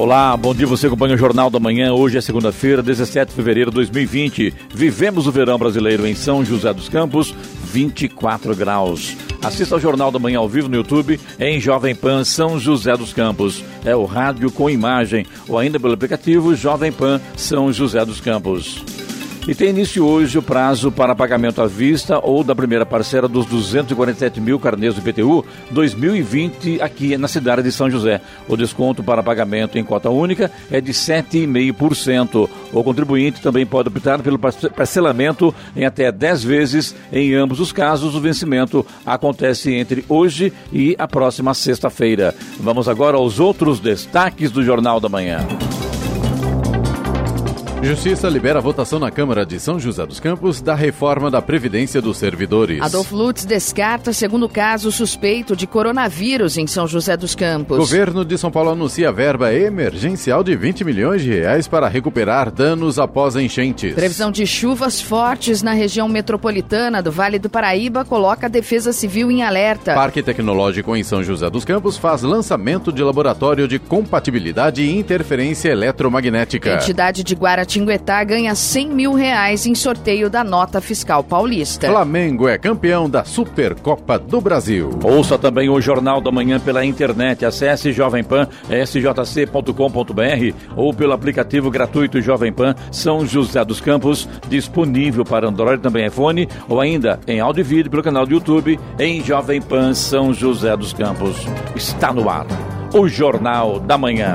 Olá, bom dia. Você acompanha o Jornal da Manhã. Hoje é segunda-feira, 17 de fevereiro de 2020. Vivemos o verão brasileiro em São José dos Campos, 24 graus. Assista ao Jornal da Manhã ao vivo no YouTube em Jovem Pan São José dos Campos. É o rádio com imagem ou ainda pelo aplicativo Jovem Pan São José dos Campos. E tem início hoje o prazo para pagamento à vista ou da primeira parcela dos 247 mil carnês do IPTU 2020 aqui na cidade de São José. O desconto para pagamento em cota única é de 7,5%. O contribuinte também pode optar pelo parcelamento em até 10 vezes. Em ambos os casos, o vencimento acontece entre hoje e a próxima sexta-feira. Vamos agora aos outros destaques do Jornal da Manhã. Justiça libera a votação na Câmara de São José dos Campos da reforma da Previdência dos Servidores. Adolfo Lutz descarta segundo caso suspeito de coronavírus em São José dos Campos. Governo de São Paulo anuncia verba emergencial de 20 milhões de reais para recuperar danos após enchentes. Previsão de chuvas fortes na região metropolitana do Vale do Paraíba coloca a Defesa Civil em alerta. Parque Tecnológico em São José dos Campos faz lançamento de laboratório de compatibilidade e interferência eletromagnética. Entidade de Guaratinguetá Tinguetá ganha 100 mil reais em sorteio da nota fiscal paulista. Flamengo é campeão da Supercopa do Brasil. Ouça também o Jornal da Manhã pela internet. Acesse Jovem Pan, sjc.com.br ou pelo aplicativo gratuito Jovem Pan São José dos Campos, disponível para Android e também iPhone, ou ainda em áudio e vídeo pelo canal do YouTube em Jovem Pan São José dos Campos. Está no ar. O Jornal da Manhã.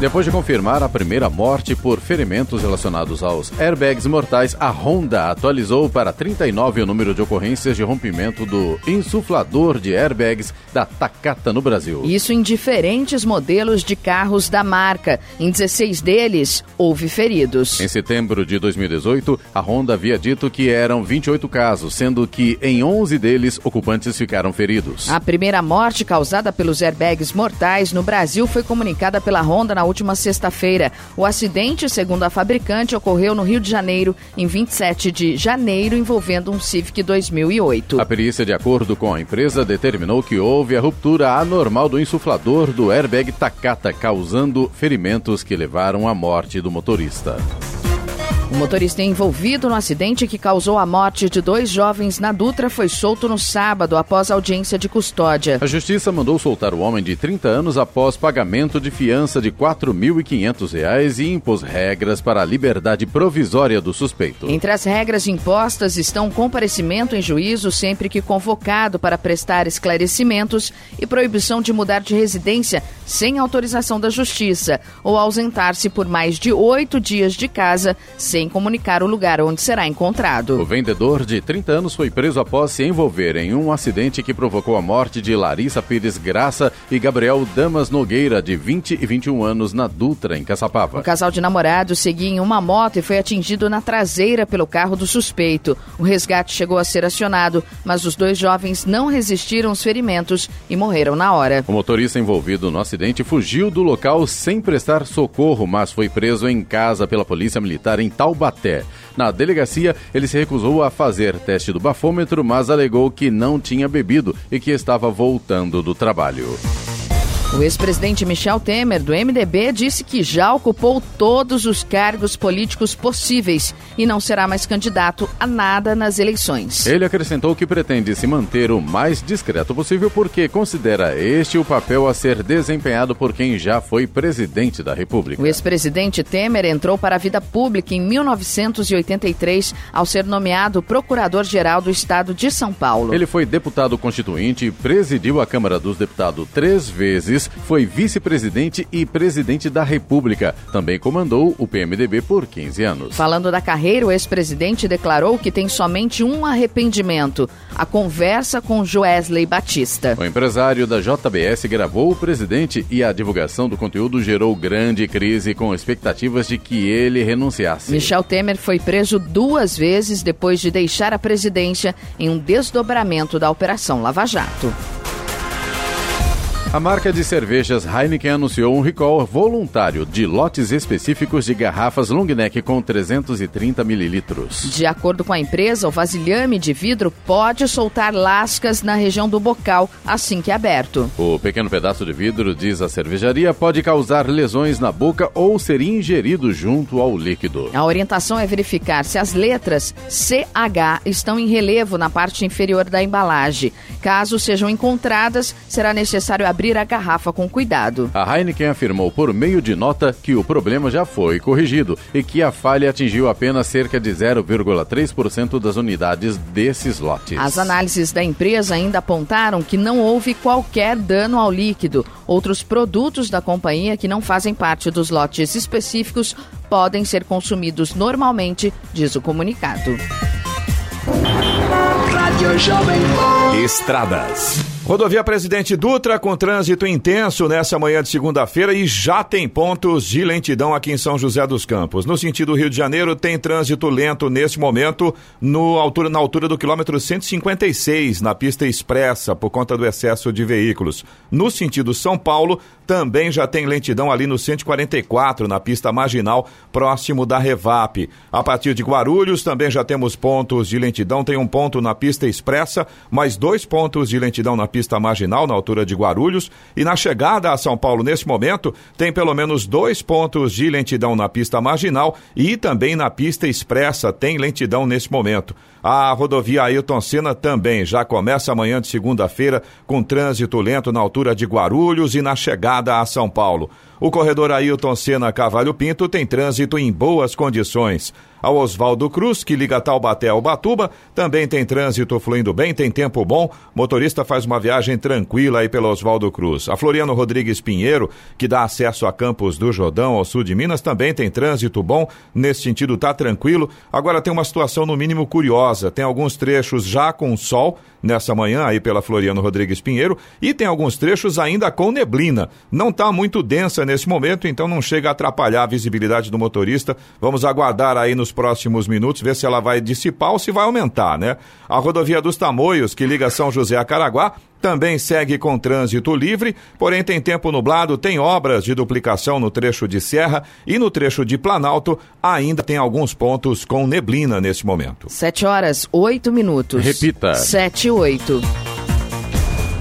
Depois de confirmar a primeira morte por ferimentos relacionados aos airbags mortais, a Honda atualizou para 39 o número de ocorrências de rompimento do insuflador de airbags da Takata no Brasil. Isso em diferentes modelos de carros da marca. Em 16 deles, houve feridos. Em setembro de 2018, a Honda havia dito que eram 28 casos, sendo que em 11 deles ocupantes ficaram feridos. A primeira morte causada pelos airbags mortais no Brasil foi comunicada pela Honda na última sexta-feira. O acidente, segundo a fabricante, ocorreu no Rio de Janeiro em 27 de janeiro, envolvendo um Civic 2008. A perícia, de acordo com a empresa, determinou que houve a ruptura anormal do insuflador do airbag Takata, causando ferimentos que levaram à morte do motorista. O motorista envolvido no acidente que causou a morte de dois jovens na Dutra foi solto no sábado após audiência de custódia. A justiça mandou soltar o homem de 30 anos após pagamento de fiança de R$ 4.500 e impôs regras para a liberdade provisória do suspeito. Entre as regras impostas estão comparecimento em juízo sempre que convocado para prestar esclarecimentos e proibição de mudar de residência sem autorização da justiça ou ausentar-se por mais de oito dias de casa sem sem comunicar o lugar onde será encontrado. O vendedor de 30 anos foi preso após se envolver em um acidente que provocou a morte de Larissa Pires Graça e Gabriel Damas Nogueira, de 20 e 21 anos, na Dutra, em Caçapava. O casal de namorados seguia em uma moto e foi atingido na traseira pelo carro do suspeito. O resgate chegou a ser acionado, mas os dois jovens não resistiram aos ferimentos e morreram na hora. O motorista envolvido no acidente fugiu do local sem prestar socorro, mas foi preso em casa pela Polícia Militar em Tal Taubaté. Na delegacia, ele se recusou a fazer teste do bafômetro, mas alegou que não tinha bebido e que estava voltando do trabalho. O ex-presidente Michel Temer, do MDB, disse que já ocupou todos os cargos políticos possíveis e não será mais candidato a nada nas eleições. Ele acrescentou que pretende se manter o mais discreto possível porque considera este o papel a ser desempenhado por quem já foi presidente da República. O ex-presidente Temer entrou para a vida pública em 1983 ao ser nomeado procurador-geral do estado de São Paulo. Ele foi deputado constituinte e presidiu a Câmara dos Deputados três vezes foi vice-presidente e presidente da República. Também comandou o PMDB por 15 anos. Falando da carreira, o ex-presidente declarou que tem somente um arrependimento: a conversa com Joesley Batista. O empresário da JBS gravou o presidente e a divulgação do conteúdo gerou grande crise com expectativas de que ele renunciasse. Michel Temer foi preso duas vezes depois de deixar a presidência em um desdobramento da Operação Lava Jato. A marca de cervejas Heineken anunciou um recall voluntário de lotes específicos de garrafas long neck com 330 mililitros. De acordo com a empresa, o vasilhame de vidro pode soltar lascas na região do bocal assim que é aberto. O pequeno pedaço de vidro, diz a cervejaria, pode causar lesões na boca ou ser ingerido junto ao líquido. A orientação é verificar se as letras CH estão em relevo na parte inferior da embalagem. Caso sejam encontradas, será necessário abrir abrir a garrafa com cuidado. A Heineken afirmou por meio de nota que o problema já foi corrigido e que a falha atingiu apenas cerca de 0,3% das unidades desses lotes. As análises da empresa ainda apontaram que não houve qualquer dano ao líquido. Outros produtos da companhia que não fazem parte dos lotes específicos podem ser consumidos normalmente, diz o comunicado. Estradas. Rodovia Presidente Dutra com trânsito intenso nessa manhã de segunda-feira e já tem pontos de lentidão aqui em São José dos Campos. No sentido Rio de Janeiro, tem trânsito lento nesse momento no altura, na altura do quilômetro 156, na pista expressa, por conta do excesso de veículos. No sentido São Paulo, também já tem lentidão ali no 144, na pista marginal, próximo da Revap. A partir de Guarulhos, também já temos pontos de lentidão. Tem um ponto na pista expressa, mais dois pontos de lentidão na pista marginal, na altura de Guarulhos. E na chegada a São Paulo, nesse momento, tem pelo menos dois pontos de lentidão na pista marginal e também na pista expressa tem lentidão nesse momento. A rodovia Ailton Senna também já começa amanhã de segunda-feira com trânsito lento na altura de Guarulhos e na chegada a São Paulo. O corredor Ailton Senna Cavalho Pinto tem trânsito em boas condições. Ao Oswaldo Cruz, que liga Taubaté ao Batuba, também tem trânsito fluindo bem, tem tempo bom. Motorista faz uma viagem tranquila aí pelo Oswaldo Cruz. A Floriano Rodrigues Pinheiro, que dá acesso a Campos do Jordão, ao sul de Minas, também tem trânsito bom. Nesse sentido, tá tranquilo. Agora tem uma situação no mínimo curiosa. Tem alguns trechos já com sol nessa manhã aí pela Floriano Rodrigues Pinheiro e tem alguns trechos ainda com neblina. Não está muito densa nesse momento, então não chega a atrapalhar a visibilidade do motorista. Vamos aguardar aí nos próximos minutos ver se ela vai dissipar ou se vai aumentar, né? A rodovia dos Tamoios, que liga São José a Caraguá, também segue com trânsito livre, porém tem tempo nublado, tem obras de duplicação no trecho de Serra e no trecho de Planalto ainda tem alguns pontos com neblina nesse momento. 7 horas, 8 minutos. Repita. 7 e 8.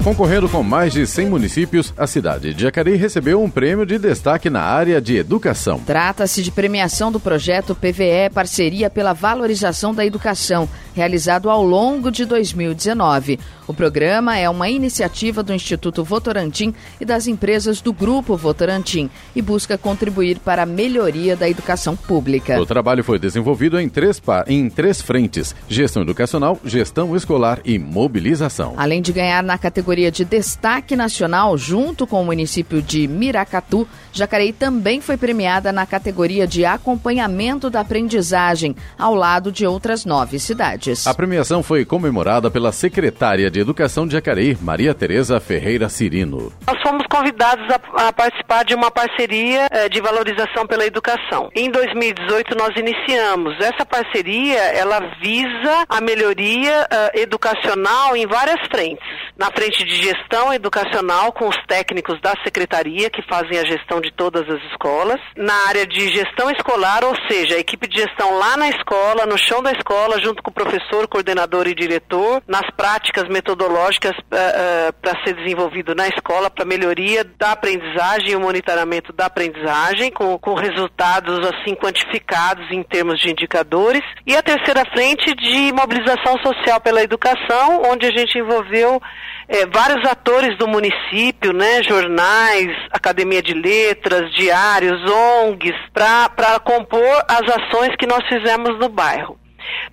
Concorrendo com mais de 100 municípios, a cidade de Jacareí recebeu um prêmio de destaque na área de educação. Trata-se de premiação do projeto PVE Parceria pela Valorização da Educação, realizado ao longo de 2019. O programa é uma iniciativa do Instituto Votorantim e das empresas do Grupo Votorantim e busca contribuir para a melhoria da educação pública. O trabalho foi desenvolvido em três, em três frentes: gestão educacional, gestão escolar e mobilização. Além de ganhar na categoria de destaque nacional, junto com o município de Miracatu, Jacareí também foi premiada na categoria de acompanhamento da aprendizagem, ao lado de outras nove cidades. A premiação foi comemorada pela secretária de Educação de Jacareí, Maria Tereza Ferreira Cirino. Nós fomos convidados a, a participar de uma parceria eh, de valorização pela educação. Em 2018 nós iniciamos. Essa parceria, ela visa a melhoria uh, educacional em várias frentes. Na frente de gestão educacional com os técnicos da secretaria que fazem a gestão de todas as escolas, na área de gestão escolar, ou seja, a equipe de gestão lá na escola, no chão da escola, junto com o professor, coordenador e diretor, nas práticas metodológicas uh, uh, para ser desenvolvido na escola para melhoria da aprendizagem e o monitoramento da aprendizagem, com, com resultados assim quantificados em termos de indicadores. E a terceira frente de mobilização social pela educação, onde a gente envolveu é, vários atores do município, né, jornais, academia de letras, diários, ONGs, para compor as ações que nós fizemos no bairro.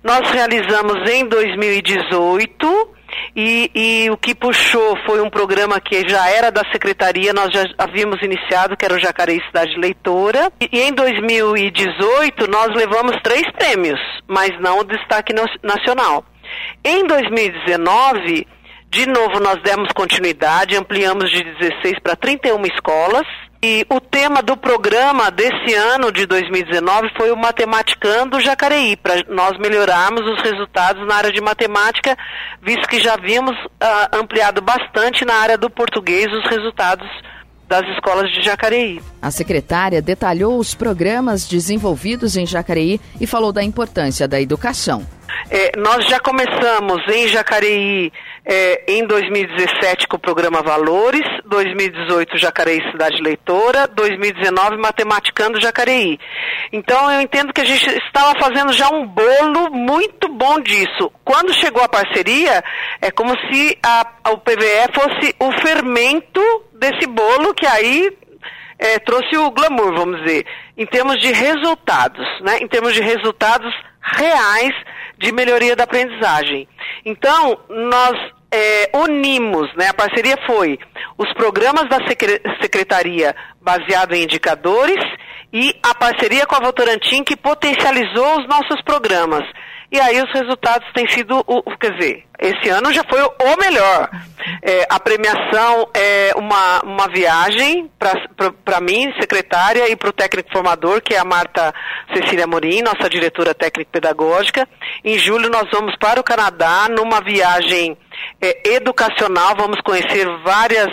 Nós realizamos em 2018 E, e, o que puxou foi um programa que já era da secretaria, nós já havíamos iniciado, que era o Jacareí Cidade Leitora. E, e em 2018 nós levamos três prêmios, mas não o destaque nacional. Em 2019, de novo nós demos continuidade, ampliamos de 16 para 31 escolas e o tema do programa desse ano de 2019 foi o Matematicando Jacareí, para nós melhorarmos os resultados na área de matemática, visto que já vimos uh, ampliado bastante na área do português os resultados das escolas de Jacareí. A secretária detalhou os programas desenvolvidos em Jacareí e falou da importância da educação. É, nós já começamos em Jacareí é, em 2017 com o programa Valores, 2018 Jacareí Cidade Leitora, 2019 Matematicando Jacareí. Então eu entendo que a gente estava fazendo já um bolo muito bom disso. Quando chegou a parceria, é como se a, o PVE fosse o fermento desse bolo que aí é, trouxe o glamour, vamos dizer, em termos de resultados, né? Em termos de resultados reais de melhoria da aprendizagem. Então, nós é, unimos, né? A parceria foi os programas da secretaria baseado em indicadores e a parceria com a Votorantim que potencializou os nossos programas. E aí os resultados têm sido, o, quer dizer, esse ano já foi o melhor. É, a premiação é uma, uma viagem para mim, secretária, e para o técnico formador, que é a Marta Cecília Morim, nossa diretora técnica pedagógica. Em julho nós vamos para o Canadá numa viagem é, educacional, vamos conhecer várias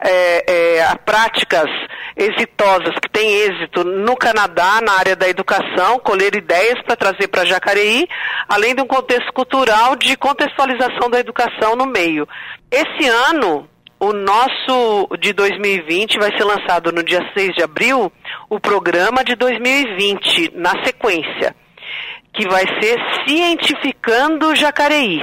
é, é, práticas exitosas que têm êxito no Canadá, na área da educação, colher ideias para trazer para Jacareí, além de um contexto cultural de contextualização da educação no meio. Esse ano, o nosso de 2020 vai ser lançado no dia 6 de abril, o programa de 2020, na sequência, que vai ser Cientificando Jacareí.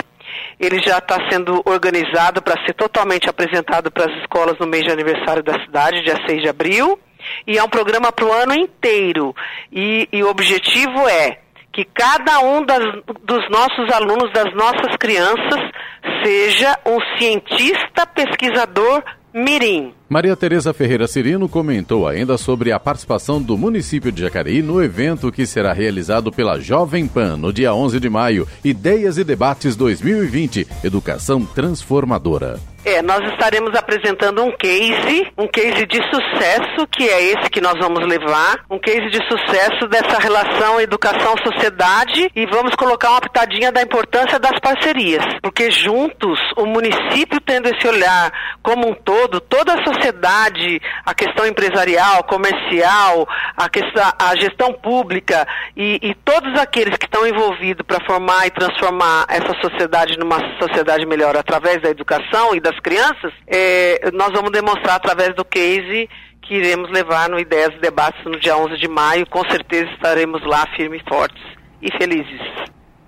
Ele já está sendo organizado para ser totalmente apresentado para as escolas no mês de aniversário da cidade, dia 6 de abril. E é um programa para o ano inteiro. E, e, o objetivo é que cada um das, dos nossos alunos, das nossas crianças, seja um cientista pesquisador mirim. Maria Tereza Ferreira Cirino comentou ainda sobre a participação do município de Jacareí no evento que será realizado pela Jovem Pan no dia 11 de maio, Ideias e Debates 2020, Educação Transformadora. É, nós estaremos apresentando um case, um case de sucesso, que é esse que nós vamos levar, um case de sucesso dessa relação educação-sociedade e vamos colocar uma pitadinha da importância das parcerias, porque juntos, o município tendo esse olhar como um todo, toda a sociedade, a questão empresarial, comercial, a, questão, a gestão pública e, e todos aqueles que estão envolvidos para formar e transformar essa sociedade numa sociedade melhor através da educação e da das crianças, é, nós vamos demonstrar através do case que iremos levar no Ideias e Debates no dia 11 de maio. Com certeza estaremos lá firmes, fortes e felizes.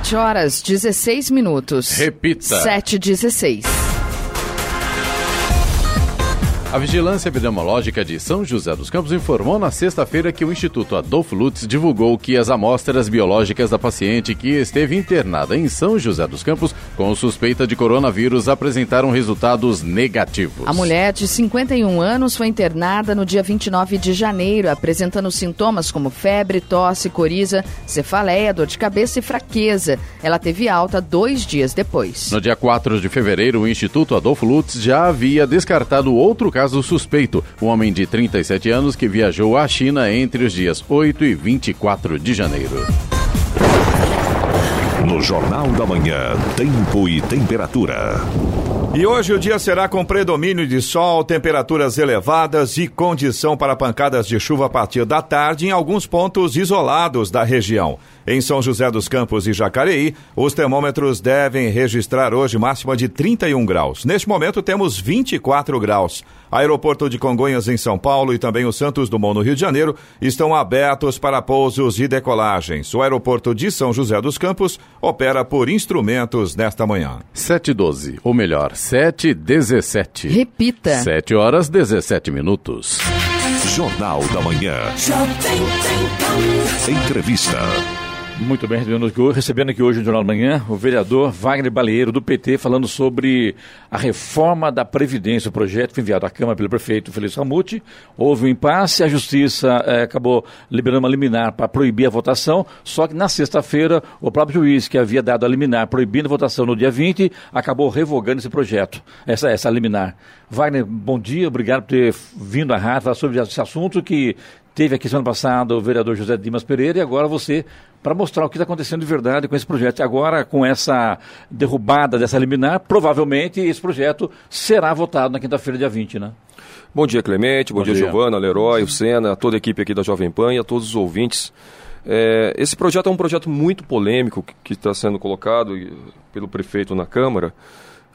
7 horas 16 minutos. Repita. 7 16. A Vigilância Epidemiológica de São José dos Campos informou na sexta-feira que o Instituto Adolfo Lutz divulgou que as amostras biológicas da paciente que esteve internada em São José dos Campos com suspeita de coronavírus apresentaram resultados negativos. A mulher de 51 anos foi internada no dia 29 de janeiro, apresentando sintomas como febre, tosse, coriza, cefaleia, dor de cabeça e fraqueza. Ela teve alta dois dias depois. No dia 4 de fevereiro, o Instituto Adolfo Lutz já havia descartado outro caso caso suspeito, um homem de 37 anos que viajou à China entre os dias 8 e 24 de janeiro. No Jornal da Manhã, Tempo e Temperatura. E hoje o dia será com predomínio de sol, temperaturas elevadas e condição para pancadas de chuva a partir da tarde em alguns pontos isolados da região. Em São José dos Campos e Jacareí, os termômetros devem registrar hoje máxima de 31 graus. Neste momento temos 24 graus. Aeroporto de Congonhas em São Paulo e também o Santos Dumont no Rio de Janeiro estão abertos para pousos e decolagens. O aeroporto de São José dos Campos opera por instrumentos nesta manhã. 7h12, ou melhor, 7h17. Repita. 7 horas 17 minutos. Jornal da Manhã. Entrevista. Muito bem, recebendo aqui, hoje, no Jornal da Manhã o vereador Wagner Baleiro, do PT, falando sobre a reforma da Previdência. O projeto foi enviado à Câmara pelo prefeito Feliz Ramute. Houve um impasse, a Justiça eh, acabou liberando uma liminar para proibir a votação, só que na sexta-feira o próprio juiz, que havia dado a liminar proibindo a votação no dia 20, acabou revogando esse projeto, essa, essa liminar. Wagner, bom dia, obrigado por ter vindo à rádio falar sobre esse assunto que teve aqui semana passada o vereador José Dimas Pereira e agora você para mostrar o que está acontecendo de verdade com esse projeto. E agora, com essa derrubada dessa liminar, provavelmente esse projeto será votado na quinta-feira, dia 20, né? Bom dia, Clemente. Bom, bom dia, dia, Giovana, Leroy, o Sena, toda a equipe aqui da Jovem Pan e a todos os ouvintes. É, esse projeto é um projeto muito polêmico que está sendo colocado pelo prefeito na Câmara,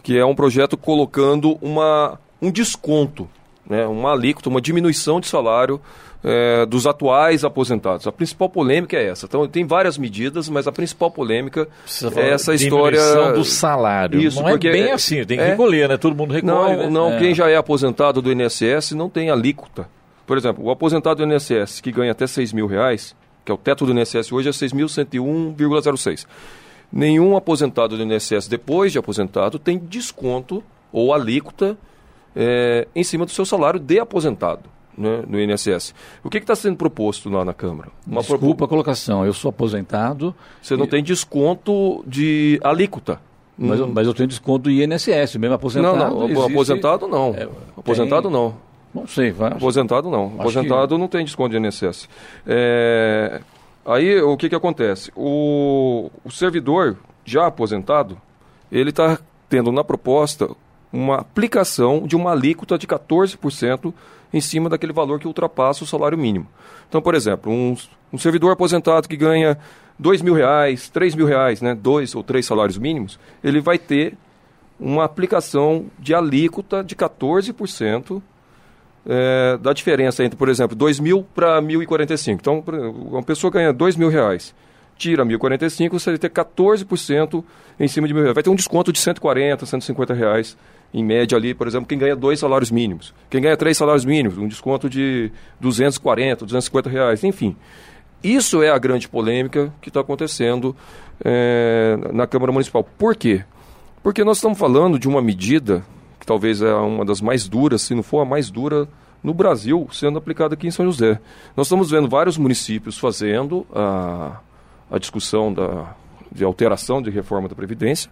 que é um projeto colocando uma, um desconto, né, uma alíquota, uma diminuição de salário é, dos atuais aposentados. A principal polêmica é essa. Então, tem várias medidas, mas a principal polêmica é essa história. do salário. Isso, não é bem é, assim, tem que é, recolher, né? Todo mundo recolhe. Não, né? não. É. Quem já é aposentado do INSS não tem alíquota. Por exemplo, o aposentado do INSS que ganha até 6 mil reais, que é o teto do INSS hoje, é 6.101,06. Nenhum aposentado do INSS, depois de aposentado, tem desconto ou alíquota é, em cima do seu salário de aposentado né, no INSS. O que está sendo proposto lá na Câmara? Uma Desculpa a colocação, eu sou aposentado. Você não e... tem desconto de alíquota. Mas, hum. mas, eu tenho desconto do INSS, mesmo aposentado. Não, não, existe... aposentado não. É, aposentado tem... não. Não sei, vai. Aposentado não. Acho aposentado que... não tem desconto de INSS. É... Aí o que, que acontece? O, o servidor já aposentado, ele está tendo na proposta uma aplicação de uma alíquota de 14% em cima daquele valor que ultrapassa o salário mínimo. Então, por exemplo, um, um servidor aposentado que ganha dois mil reais, três mil reais, né, dois ou três salários mínimos, ele vai ter uma aplicação de alíquota de 14% é, da diferença entre, por exemplo, 2 mil para 1.045. Então, uma pessoa ganha dois mil reais, tira 1.045, você vai ter 14% em cima de mil reais. Vai ter um desconto de 140, 150 reais em média ali, por exemplo, quem ganha dois salários mínimos. Quem ganha três salários mínimos, um desconto de 240, 250 reais, enfim. Isso é a grande polêmica que está acontecendo é, na Câmara Municipal. Por quê? Porque nós estamos falando de uma medida que talvez é uma das mais duras, se não for a mais dura no Brasil, sendo aplicada aqui em São José. Nós estamos vendo vários municípios fazendo a, a discussão da, de alteração de reforma da Previdência,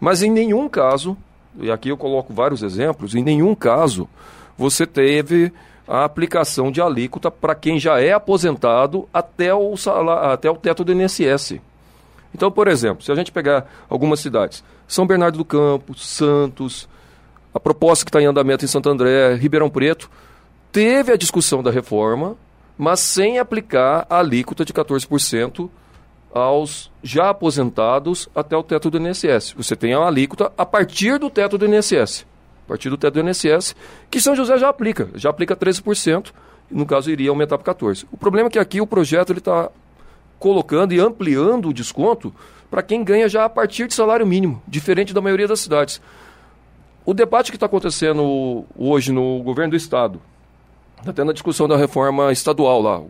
mas em nenhum caso e aqui eu coloco vários exemplos, em nenhum caso você teve a aplicação de alíquota para quem já é aposentado até o, salário, até o teto do INSS. Então, por exemplo, se a gente pegar algumas cidades, São Bernardo do Campo, Santos, a proposta que está em andamento em Santo André, Ribeirão Preto, teve a discussão da reforma, mas sem aplicar a alíquota de 14% aos já aposentados até o teto do INSS. Você tem a alíquota a partir do teto do INSS. A partir do teto do INSS, que São José já aplica. Já aplica 13%, no caso iria aumentar para 14%. O problema é que aqui o projeto está colocando e ampliando o desconto para quem ganha já a partir de salário mínimo, diferente da maioria das cidades. O debate que está acontecendo hoje no governo do Estado, está tendo a discussão da reforma estadual lá,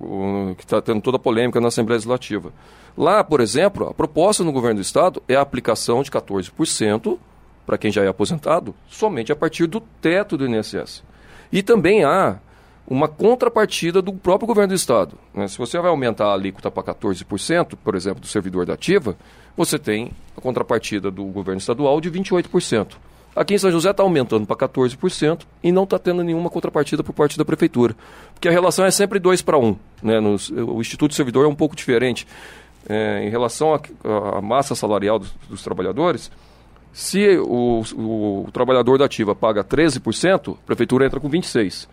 que está tendo toda a polêmica na Assembleia Legislativa. Lá, por exemplo, a proposta no governo do estado é a aplicação de 14% para quem já é aposentado, somente a partir do teto do INSS. E também há uma contrapartida do próprio governo do estado. Né? Se você vai aumentar a alíquota para 14%, por exemplo, do servidor da ativa, você tem a contrapartida do governo estadual de 28%. Aqui em São José está aumentando para 14% e não está tendo nenhuma contrapartida por parte da prefeitura. Porque a relação é sempre 2 para 1. Né? O Instituto Servidor é um pouco diferente é, em relação à massa salarial dos, dos, trabalhadores, Se o, o, o trabalhador da ativa paga 13%, a prefeitura entra com 26%.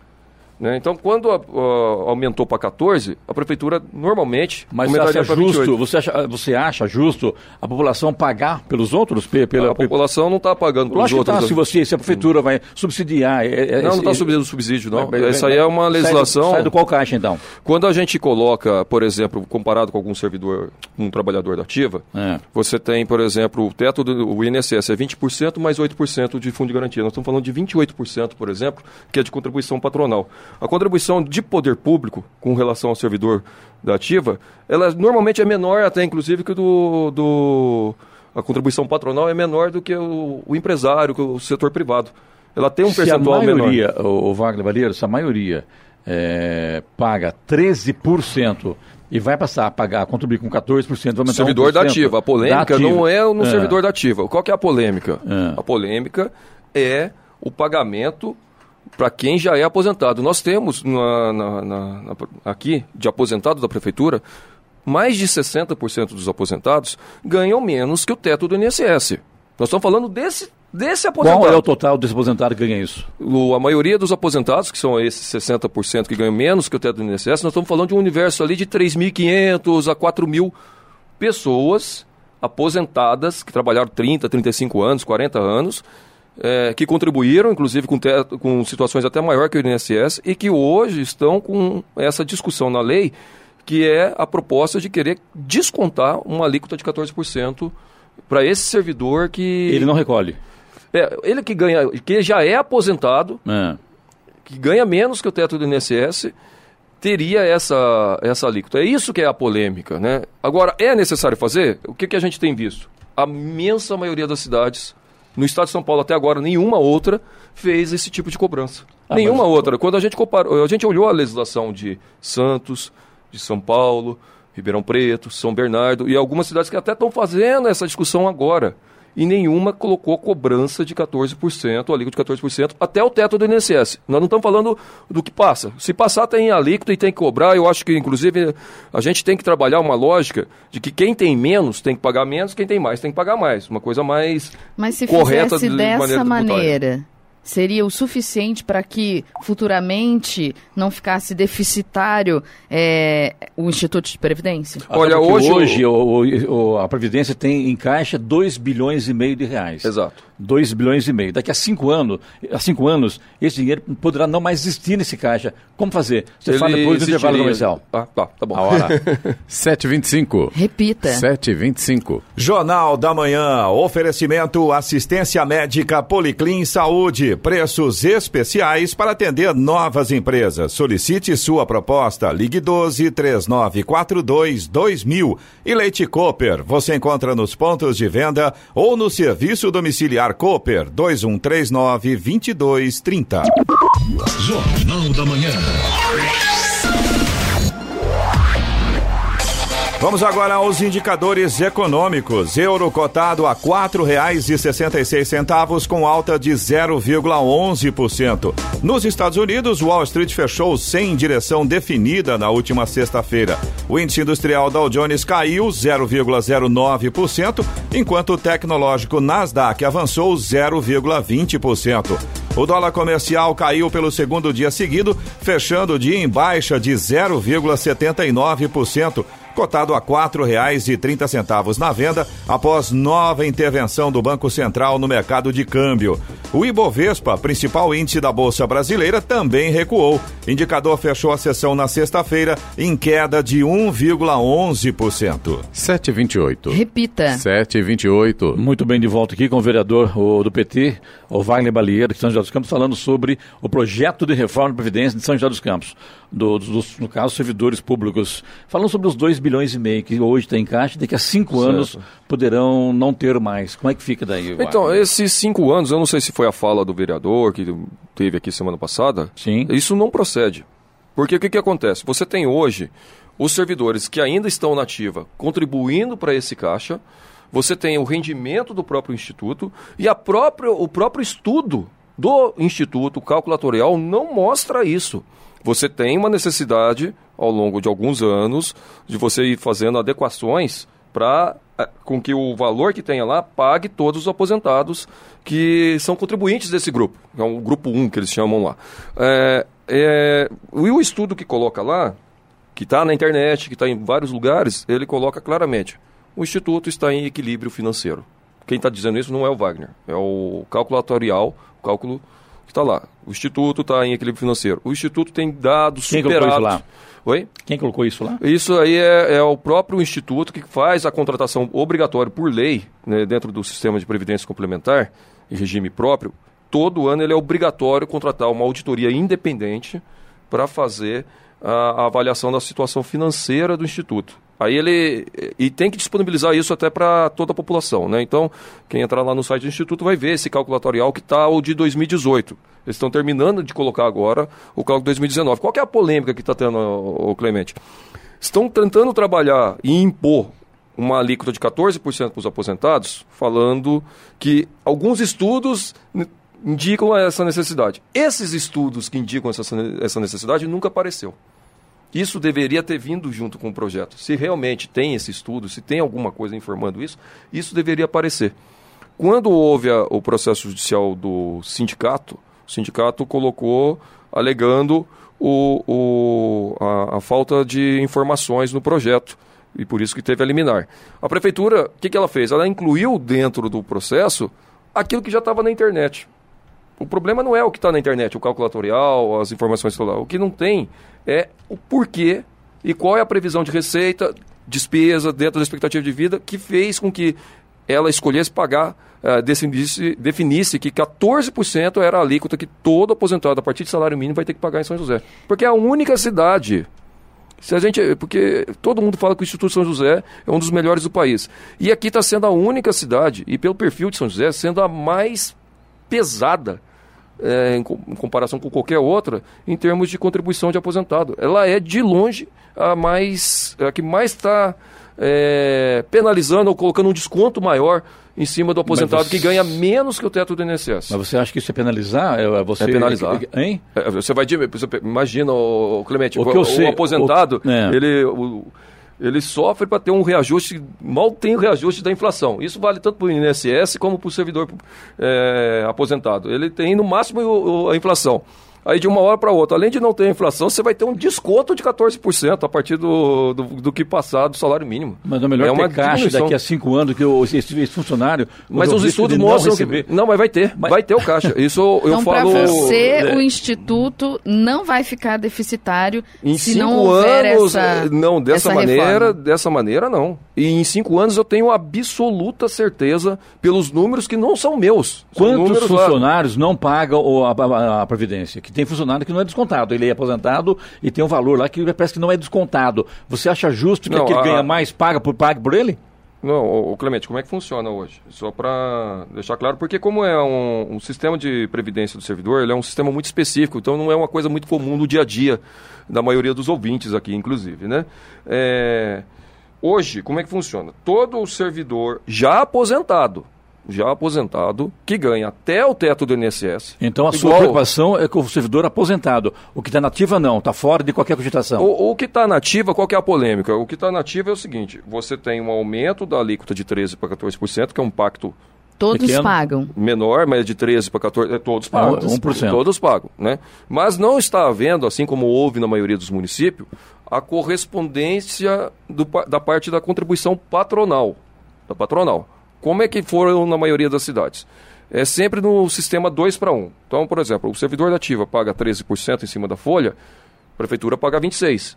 Né? Então, quando a, a, aumentou para 14, a prefeitura normalmente Mas você acha justo? Você acha, você acha justo a população pagar pelos outros? Pela, a população não está pagando pelos Lógico outros. Tá, se você, se a prefeitura vai subsidiar. É, é, não, não está subsidiando subsídio, não. Essa aí é uma legislação. Sai do, sai do, qual caixa então? Quando a gente coloca, por exemplo, comparado com algum servidor, um trabalhador da ativa, é. você tem, por exemplo, o teto do INSS é 20% mais 8% de fundo de garantia. Nós estamos falando de 28%, por exemplo, que é de contribuição patronal. A contribuição de poder público com relação ao servidor da ativa, ela normalmente é menor até inclusive que do, do a contribuição patronal é menor do que o, o empresário, que o setor privado. Ela tem um se percentual a maioria, menor. O, o Wagner Valheiro, se a maioria é, paga 13% e vai passar a pagar, a contribuir com 14%, vai Servidor 1%, da ativa. A polêmica ativa. não é no é. servidor da ativa. Qual que é a polêmica? É. A polêmica é o pagamento para quem já é aposentado. Nós temos na, na, na, aqui, de aposentado da prefeitura, mais de 60% dos aposentados ganham menos que o teto do INSS. Nós estamos falando desse, desse aposentado. Qual é o total desse aposentado que ganha isso? O, a maioria dos aposentados, que são esses 60% que ganham menos que o teto do INSS, nós estamos falando de um universo ali de 3.500 a 4.000 pessoas aposentadas, que trabalharam 30, 35 anos, 40 anos, é, que contribuíram, inclusive com, teto, com situações até maior que o INSS, e que hoje estão com essa discussão na lei, que é a proposta de querer descontar uma alíquota de 14% para esse servidor que. Ele não recolhe. É, ele que ganha, que já é aposentado, é. que ganha menos que o teto do INSS, teria essa, essa alíquota. É isso que é a polêmica, né? Agora, é necessário fazer? O que, que a gente tem visto? A imensa maioria das cidades no estado de São Paulo até agora, nenhuma outra fez esse tipo de cobrança. Ah, nenhuma mas... outra. Quando a gente comparou, a gente olhou a legislação de Santos, de São Paulo, Ribeirão Preto, São Bernardo e algumas cidades que até estão fazendo essa discussão agora e nenhuma colocou cobrança de 14%, alíquota de 14%, até o teto do INSS. Nós não estamos falando do que passa. Se passar tem alíquota e tem que cobrar, eu acho que, inclusive, a gente tem que trabalhar uma lógica de que quem tem menos tem que pagar menos, quem tem mais tem que pagar mais. Uma coisa mais Mas se correta fizesse de dessa maneira, seria o suficiente para que futuramente não ficasse deficitário é, o Instituto de Previdência? Olha, hoje, hoje o, o, a Previdência tem em caixa 2 bilhões e meio de reais. Exato. 2 bilhões e meio. Daqui a cinco anos, a cinco anos, esse dinheiro poderá não mais existir nesse caixa. Como fazer? Você Ele fala depois do intervalo comercial. Ah, tá, tá bom. A hora. 7h25. Repita. 7h25. Jornal da Manhã. Oferecimento assistência médica Policlin Saúde. Preços especiais para atender novas empresas. Solicite sua proposta. Ligue 12 3942 2000. E Leite Cooper. Você encontra nos pontos de venda ou no serviço domiciliar Celular Cooper 2139 2230. Jornal da Manhã. Vamos agora aos indicadores econômicos. Euro cotado a seis centavos com alta de 0,11%. Nos Estados Unidos, Wall Street fechou sem direção definida na última sexta-feira. O índice industrial Dow Jones caiu 0,09%, enquanto o tecnológico Nasdaq avançou 0,20%. O dólar comercial caiu pelo segundo dia seguido, fechando o dia em baixa de 0,79% cotado a quatro reais e trinta centavos na venda após nova intervenção do Banco Central no mercado de câmbio. O Ibovespa, principal índice da Bolsa Brasileira, também recuou. Indicador fechou a sessão na sexta-feira em queda de 1,11%. 7,28. Repita. 7,28. Muito bem, de volta aqui com o vereador o, do PT, o Wagner Balieiro, de São José dos Campos, falando sobre o projeto de reforma da Previdência de São José dos Campos, do, dos, no caso, servidores públicos. Falando sobre os 2 bilhões e meio que hoje tem em caixa, daqui a cinco certo. anos poderão não ter mais. Como é que fica daí? Então, esses cinco anos, eu não sei se foi a fala do vereador que teve aqui semana passada. Sim. Isso não procede. Porque o que, que acontece? Você tem hoje os servidores que ainda estão na ativa contribuindo para esse caixa, você tem o rendimento do próprio instituto e a própria, o próprio estudo do instituto calculatorial não mostra isso você tem uma necessidade, ao longo de alguns anos, de você ir fazendo adequações para é, com que o valor que tenha lá pague todos os aposentados que são contribuintes desse grupo, é o grupo 1 que eles chamam lá. É, é, o estudo que coloca lá, que está na internet, que está em vários lugares, ele coloca claramente: o Instituto está em equilíbrio financeiro. Quem está dizendo isso não é o Wagner, é o cálculo atuarial, o cálculo está lá. O Instituto está em equilíbrio financeiro. O Instituto tem dados Quem superados. Colocou isso lá? Oi? Quem colocou isso lá? Isso aí é, é, o próprio Instituto que faz a contratação obrigatória por lei, né, dentro do sistema de previdência complementar, em regime próprio. Todo ano ele é obrigatório contratar uma auditoria independente para fazer a, a avaliação da situação financeira do Instituto. Aí ele e tem que disponibilizar isso até para toda a população, né? Então, quem entrar lá no site do instituto vai ver esse calculatorial que está o de 2018. Eles estão terminando de colocar agora o cálculo de 2019. Qual é a polêmica que está tendo, o Clemente? Estão tentando trabalhar e impor uma alíquota de 14% para os aposentados, falando que alguns estudos indicam essa necessidade. Esses estudos que indicam essa, essa necessidade nunca apareceu. Isso deveria ter vindo junto com o projeto. Se realmente tem esse estudo, se tem alguma coisa informando isso, isso deveria aparecer. Quando houve a, o processo judicial do sindicato, o sindicato colocou alegando o, o, a, a, falta de informações no projeto e por isso que teve a liminar. A prefeitura, o que, que ela fez? Ela incluiu dentro do processo aquilo que já estava na internet. O problema não é o que está na internet, o calculatorial, as informações lá. O que não tem é o porquê e qual é a previsão de receita, despesa dentro da expectativa de vida que fez com que ela escolhesse pagar, uh, definisse, definisse que 14% era a alíquota que todo aposentado a partir de salário mínimo vai ter que pagar em São José. Porque é a única cidade. Se a gente, porque todo mundo fala que o Instituto São José é um dos melhores do país. E aqui está sendo a única cidade, e pelo perfil de São José, sendo a mais pesada é, em, em, comparação com qualquer outra, em termos de contribuição de aposentado. Ela é, de longe, a, mais, a que mais está é, penalizando ou colocando um desconto maior em cima do aposentado você... que ganha menos que o teto do INSS. Mas você acha que isso é penalizar? É, você... é penalizar. Hein? É, você vai... Imagina, o Clemente, o, o, o aposentado, o... É. ele... O, ele sofre para ter um reajuste, mal tem o reajuste da inflação. Isso vale tanto para o INSS como para o servidor é, aposentado. Ele tem no máximo a inflação. Aí de uma hora para outra, além de não ter inflação, você vai ter um desconto de 14% a partir do, do, do, que passar do salário mínimo. Mas é melhor é uma caixa diminuição. daqui a cinco anos que o, esse, esse funcionário... Mas os estudos mostram receber... que... Não, mas vai ter, mas... vai ter o caixa. Isso eu então, falo... Então você, é... o Instituto não vai ficar deficitário em se cinco não houver anos, essa Não, dessa maneira, reforma. dessa maneira não. E em cinco anos eu tenho absoluta certeza pelos números que não são meus. Quantos funcionários lá... não pagam a, a, a Previdência? Que tem funcionário que não é descontado. Ele é aposentado e tem um valor lá que parece que não é descontado. Você acha justo que não, aquele a... ganha mais paga por, pague por ele? Não, o Clemente, como é que funciona hoje? Só para deixar claro, porque como é um, um, sistema de previdência do servidor, ele é um sistema muito específico, então não é uma coisa muito comum no dia a dia da maioria dos ouvintes aqui, inclusive, né? É, hoje, como é que funciona? Todo servidor já aposentado, já aposentado, que ganha até o teto do INSS. Então a igual... sua preocupação é com o servidor aposentado. O que está nativa não, está fora de qualquer cogitação. O, o que está nativa, qual que é a polêmica? O que está nativa é o seguinte, você tem um aumento da alíquota de 13% para 14%, que é um pacto Todos pequeno, pagam. Menor, mas de 13 para 14, é, todos pagam. Ah, 1%. Todos pagam, né? Mas não está havendo, assim como houve na maioria dos municípios, a correspondência do, da parte da contribuição patronal, da patronal. Como é que foram na maioria das cidades? É sempre no sistema 2 para 1. Então, por exemplo, o servidor da ativa paga 13% em cima da folha, a prefeitura paga 26%.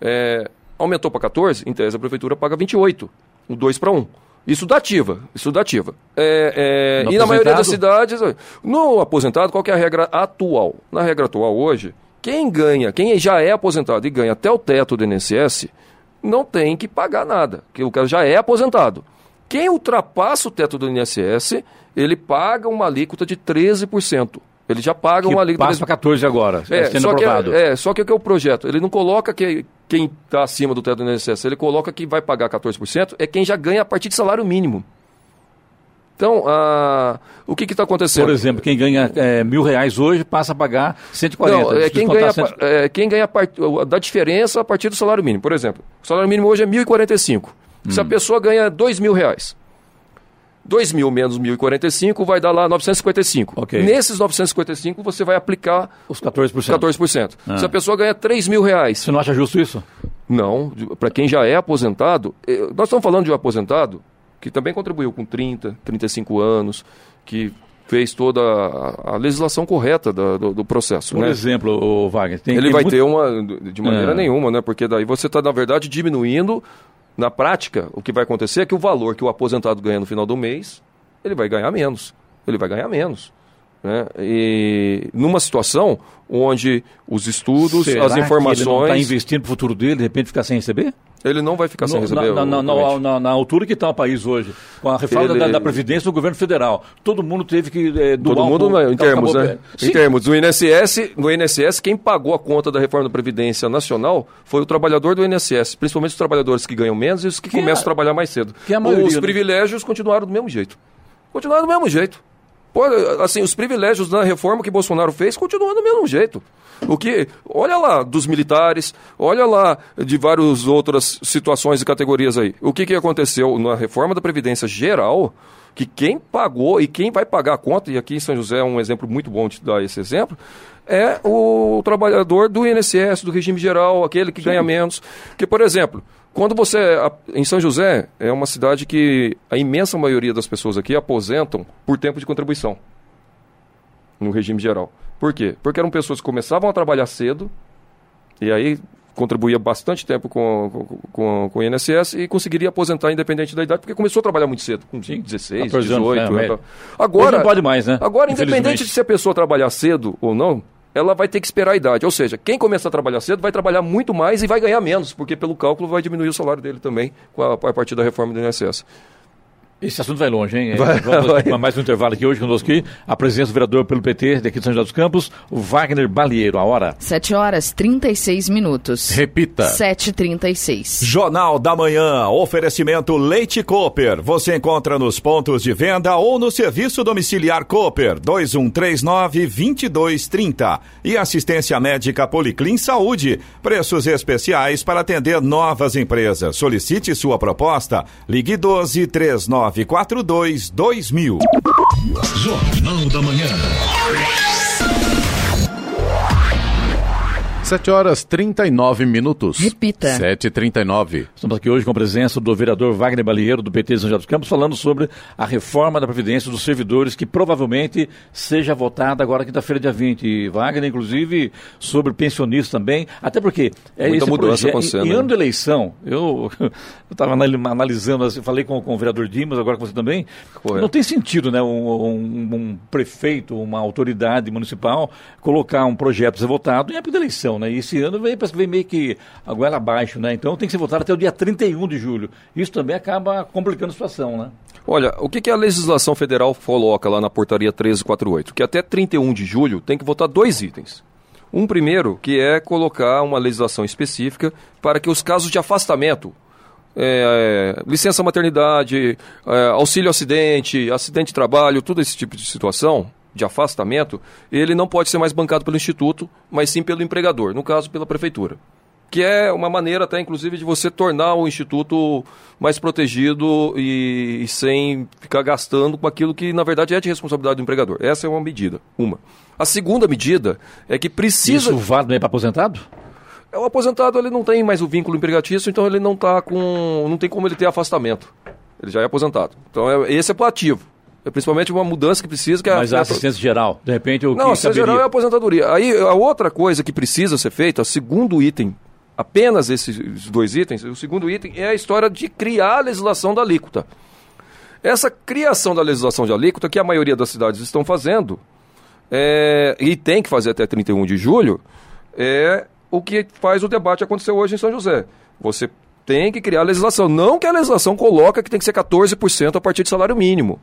É, aumentou para 14%, em tese a prefeitura paga 28%, um 2 para 1. Isso da ativa, isso da ativa. É, é, e na maioria das cidades, no aposentado, qual é a regra atual? Na regra atual hoje, quem ganha, quem já é aposentado e ganha até o teto do INSS, não tem que pagar nada, porque o cara já é aposentado. Quem ultrapassa o teto do INSS, ele paga uma alíquota de 13%. Ele já paga que uma alíquota. Passa para 14 agora, é, sendo só aprovado. Que é, é, só que o que é o projeto? Ele não coloca que quem está acima do teto do INSS, ele coloca que vai pagar 14%, é quem já ganha a partir de salário mínimo. Então, ah, o que está acontecendo? Por exemplo, quem ganha é, mil reais hoje passa a pagar 140. Não, é, quem, ganha, cento... é, quem ganha part... da diferença a partir do salário mínimo. Por exemplo, o salário mínimo hoje é 1.045. Hum. Se a hum. pessoa ganha dois mil reais, 2 mil menos 1.045 vai dar lá 955. Okay. Nesses 955 você vai aplicar os 14%. 14%. Ah. Se a pessoa ganha 3 mil reais. Você não acha justo isso? Não. Para quem já é aposentado, eh, nós estamos falando de um aposentado que também contribuiu com 30, 35 anos, que fez toda a, legislação correta da, do, do, processo. Por né? exemplo, o Wagner, tem, ele vai muito... ter uma de maneira é. nenhuma, né? Porque daí você está na verdade diminuindo na prática, o que vai acontecer é que o valor que o aposentado ganha no final do mês, ele vai ganhar menos. Ele vai ganhar menos. Né? E numa situação onde os estudos, Será as informações. Que ele está investindo para o futuro dele, de repente ficar sem receber? Ele não vai ficar sem receber. Na, na, na, na, altura que está o país hoje, com a reforma ele... da, da, Previdência do governo federal, todo mundo teve que é, doar Todo mundo, um, em termos, né? Em termos, do INSS, no INSS, quem pagou a conta da reforma da Previdência Nacional foi o trabalhador do INSS, principalmente os trabalhadores que ganham menos e os que, que começam é, a trabalhar mais cedo. É maioria, os né? privilégios continuaram do mesmo jeito. Continuaram do mesmo jeito. Pô, assim, os privilégios da reforma que Bolsonaro fez continuam do mesmo jeito. O que, olha lá, dos militares, olha lá de várias outras situações e categorias aí. O que, que aconteceu na reforma da Previdência Geral, que quem pagou e quem vai pagar a conta, e aqui em São José é um exemplo muito bom de dar esse exemplo, é o trabalhador do INSS, do regime geral, aquele que Sim. ganha menos. Que, por exemplo, quando você. Em São José, é uma cidade que a imensa maioria das pessoas aqui aposentam por tempo de contribuição no regime geral. Por quê? Porque eram pessoas que começavam a trabalhar cedo, e aí contribuía bastante tempo com, com, com, o INSS e conseguiria aposentar independente da idade, porque começou a trabalhar muito cedo, com Sim, 16, 18. Anos, é, agora, não pode mais, né? Agora, independente de se a pessoa trabalhar cedo ou não, ela vai ter que esperar a idade. Ou seja, quem começa a trabalhar cedo vai trabalhar muito mais e vai ganhar menos, porque pelo cálculo vai diminuir o salário dele também a, a partir da reforma do INSS. Esse assunto vai longe, hein? Vai, Vamos vai. mais um intervalo aqui hoje conosco aqui. A presença do vereador pelo PT daqui de São José dos Campos, o Wagner Balieiro. A hora? 7 horas 36 minutos. Repita. 7h36. Jornal da Manhã. Oferecimento Leite Cooper. Você encontra nos pontos de venda ou no serviço domiciliar Cooper 2139-2230. E assistência médica Policlin Saúde. Preços especiais para atender novas empresas. Solicite sua proposta. Ligue 12 39 942 2000. Jornal da Manhã. 7 horas 39 minutos. Repita. 7h39. Estamos aqui hoje com a presença do vereador Wagner Balieiro, do PT de São José dos Campos, falando sobre a reforma da Previdência dos servidores, que provavelmente seja votada agora quinta-feira, dia 20. Wagner, inclusive, sobre pensionistas também. Até porque. É Muita mudança acontecendo. Em, em ano de eleição, eu estava analisando, assim, falei com, com o vereador Dimas, agora com você também. Correto. Não tem sentido, né? Um, um, um, prefeito, uma autoridade municipal, colocar um projeto ser votado em época de eleição né? E esse ano veio, veio meio que a goela abaixo, né? Então tem que ser votado até o dia 31 de julho. Isso também acaba complicando a situação, né? Olha, o que, que a legislação federal coloca lá na portaria 1348? Que até 31 de julho tem que votar dois itens. Um primeiro, que é colocar uma legislação específica para que os casos de afastamento, é, licença maternidade, é, auxílio acidente, acidente de trabalho, todo esse tipo de situação, de afastamento, ele não pode ser mais bancado pelo Instituto, mas sim pelo empregador, no caso pela Prefeitura. Que é uma maneira até, inclusive, de você tornar o Instituto mais protegido e, e sem ficar gastando com aquilo que, na verdade, é de responsabilidade do empregador. Essa é uma medida, uma. A segunda medida é que precisa... Isso vale também para aposentado? É, o aposentado ele não tem mais o vínculo empregatício, então ele não tá com. não tem como ele ter afastamento. Ele já é aposentado. Então é, esse é o ativo. É principalmente uma mudança que precisa. Que é Mas a, a assistência geral, de repente o Não, a assistência geral é a aposentadoria. Aí a outra coisa que precisa ser feita, o segundo item, apenas esses dois itens, o segundo item é a história de criar a legislação da alíquota. Essa criação da legislação de alíquota, que a maioria das cidades estão fazendo, é, e tem que fazer até 31 de julho, é o que faz o debate acontecer hoje em São José. Você tem que criar a legislação. Não que a legislação coloca que tem que ser 14% a partir de salário mínimo.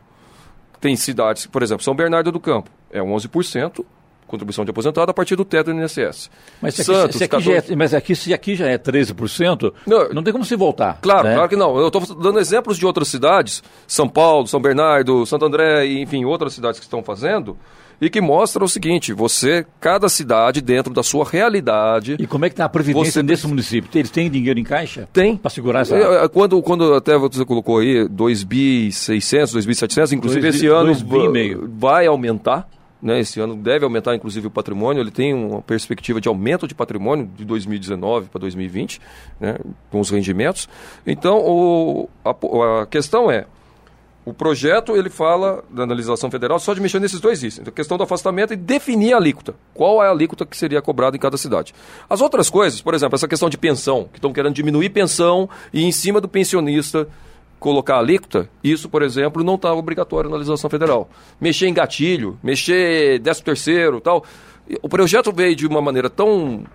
Tem cidades, por exemplo, São Bernardo do Campo, é 11% contribuição de aposentado a partir do teto do INSS. Mas, se Santos, aqui, se aqui 14... é, mas aqui, se aqui já é 13%, não, não tem como se voltar. Claro, né? claro que não. Eu estou dando exemplos de outras cidades, São Paulo, São Bernardo, Santo André, enfim, outras cidades que estão fazendo, e que mostra o seguinte: você, cada cidade, dentro da sua realidade. E como é que está a previdência você... desse município? Eles têm dinheiro em caixa? Tem. Para segurar essa. Quando, quando até você colocou aí 2.600, 2.700, inclusive 2, esse ano vai aumentar. Né, esse ano deve aumentar, inclusive, o patrimônio. Ele tem uma perspectiva de aumento de patrimônio de 2019 para 2020, né, com os rendimentos. Então, o, a, a questão é, o projeto ele fala da analisação federal só de mexer nesses dois itens, a questão do afastamento e definir a alíquota. Qual é a alíquota que seria cobrada em cada cidade? As outras coisas, por exemplo, essa questão de pensão, que estão querendo diminuir pensão e em cima do pensionista colocar alíquota, isso, por exemplo, não está obrigatório na legislação federal. Mexer em gatilho, mexer 13 terceiro, tal. O projeto veio de uma maneira tão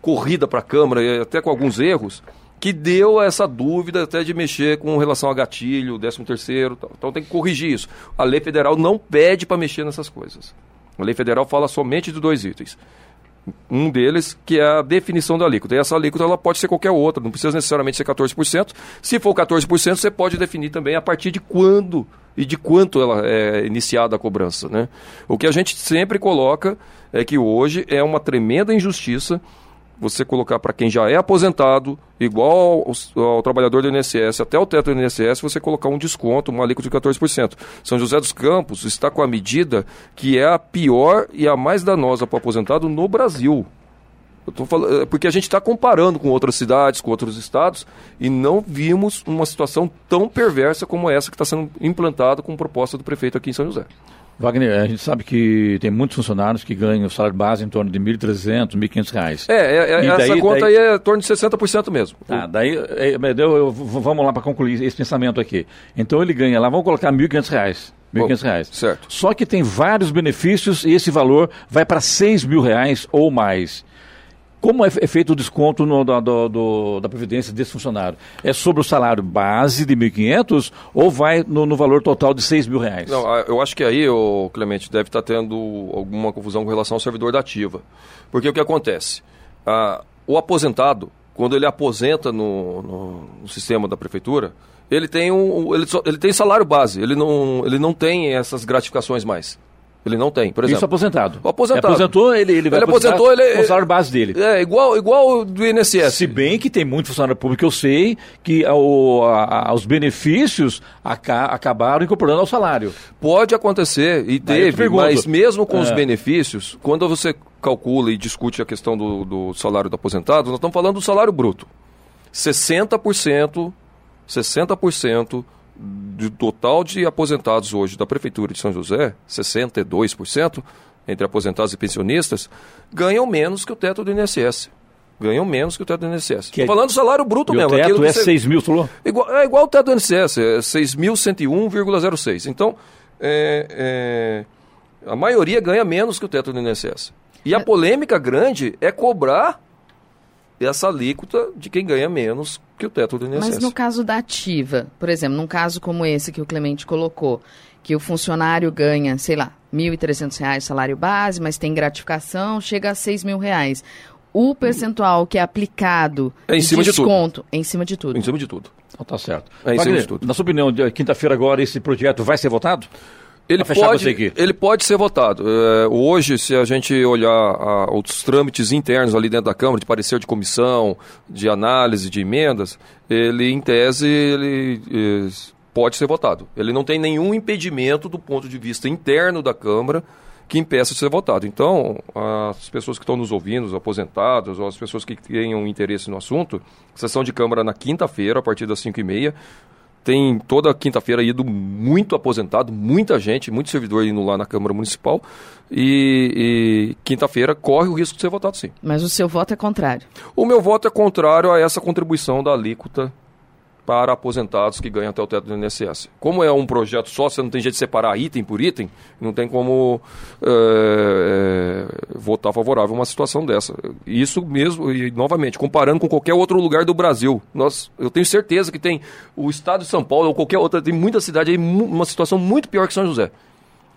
corrida para a Câmara, até com alguns erros, que deu essa dúvida até de mexer com relação a gatilho, 13 terceiro, então tem que corrigir isso. A lei federal não pede para mexer nessas coisas. A lei federal fala somente de dois itens. Um deles, que é a definição da alíquota. E essa alíquota ela pode ser qualquer outra, não precisa necessariamente ser 14%. Se for 14%, você pode definir também a partir de quando e de quanto ela é iniciada a cobrança. Né? O que a gente sempre coloca é que hoje é uma tremenda injustiça você colocar para quem já é aposentado, igual ao, ao, trabalhador do INSS, até o teto do INSS, você colocar um desconto, uma alíquota de 14%. São José dos Campos está com a medida que é a pior e a mais danosa para o aposentado no Brasil. Eu tô falando, é, porque a gente está comparando com outras cidades, com outros estados, e não vimos uma situação tão perversa como essa que está sendo implantada com proposta do prefeito aqui em São José. Wagner, a gente sabe que tem muitos funcionários que ganham salário base em torno de R$ 1.300, R$ 1.500. É, é, é essa daí, conta daí... aí é em torno de 60% mesmo. Tá, daí, é, eu, eu, vamos lá para concluir esse pensamento aqui. Então ele ganha lá, vamos colocar R$ 1.500. R$ 1.500. Certo. Só que tem vários benefícios e esse valor vai para 6 mil reais ou mais. Como é, feito o desconto no, da, do, da Previdência desse funcionário? É sobre o salário base de 1.500 ou vai no, no, valor total de 6 mil reais? Não, eu acho que aí, o Clemente, deve estar tendo alguma confusão com relação ao servidor da ativa. Porque o que acontece? Ah, o aposentado, quando ele aposenta no, no, no sistema da prefeitura, ele tem, um, ele, ele tem salário base, ele não, ele não tem essas gratificações mais. Ele não tem, por exemplo. Isso aposentado. O aposentado. Ele aposentou, ele, ele vai ele aposentou, ele o salário base dele. É, igual, igual do INSS. Se bem que tem muito funcionário público, eu sei que o, a, a, os benefícios aca, acabaram incorporando ao salário. Pode acontecer, e teve, mas mesmo com é. os benefícios, quando você calcula e discute a questão do, do salário do aposentado, nós estamos falando do salário bruto. 60%, 60% do total de aposentados hoje da Prefeitura de São José, 62%, entre aposentados e pensionistas, ganham menos que o teto do INSS. Ganham menos que o teto do INSS. Estou é... falando do salário bruto e mesmo. O teto é você... 6 mil, falou? Igual, é igual o teto do INSS, é 6.101,06. Então, é, é, a maioria ganha menos que o teto do INSS. E a é- polêmica grande é cobrar essa alíquota de quem ganha menos que o teto do INSS. Mas no caso da ativa, por exemplo, num caso como esse que o Clemente colocou, que o funcionário ganha, sei lá, R$ 1.300 salário base, mas tem gratificação, chega a R$ mil reais. O percentual que é aplicado é em cima de desconto, de é em cima de tudo. Em cima de tudo. Então, tá certo. É em Wagner, cima de tudo. Na sua opinião, quinta-feira agora esse projeto vai ser votado? Ele pode, ele pode ser votado. É, hoje, se a gente olhar a, os trâmites internos ali dentro da Câmara, de parecer de comissão, de análise de emendas, ele, em tese, ele, ele pode ser votado. Ele não tem nenhum impedimento do ponto de vista interno da Câmara que impeça de ser votado. Então, as pessoas que estão nos ouvindo, os aposentados, ou as pessoas que tenham interesse no assunto, sessão de Câmara na quinta-feira, a partir das 5h30, tem toda quinta-feira ido muito aposentado, muita gente, muito servidor indo lá na Câmara Municipal. E, e quinta-feira corre o risco de ser votado sim. Mas o seu voto é contrário? O meu voto é contrário a essa contribuição da alíquota para aposentados que ganham até o teto do INSS. Como é um projeto só, você não tem jeito de separar item por item, não tem como é, é, votar favorável a uma situação dessa. Isso mesmo, e novamente, comparando com qualquer outro lugar do Brasil, nós, eu tenho certeza que tem o estado de São Paulo ou qualquer outra, tem muita cidade aí, uma situação muito pior que São José.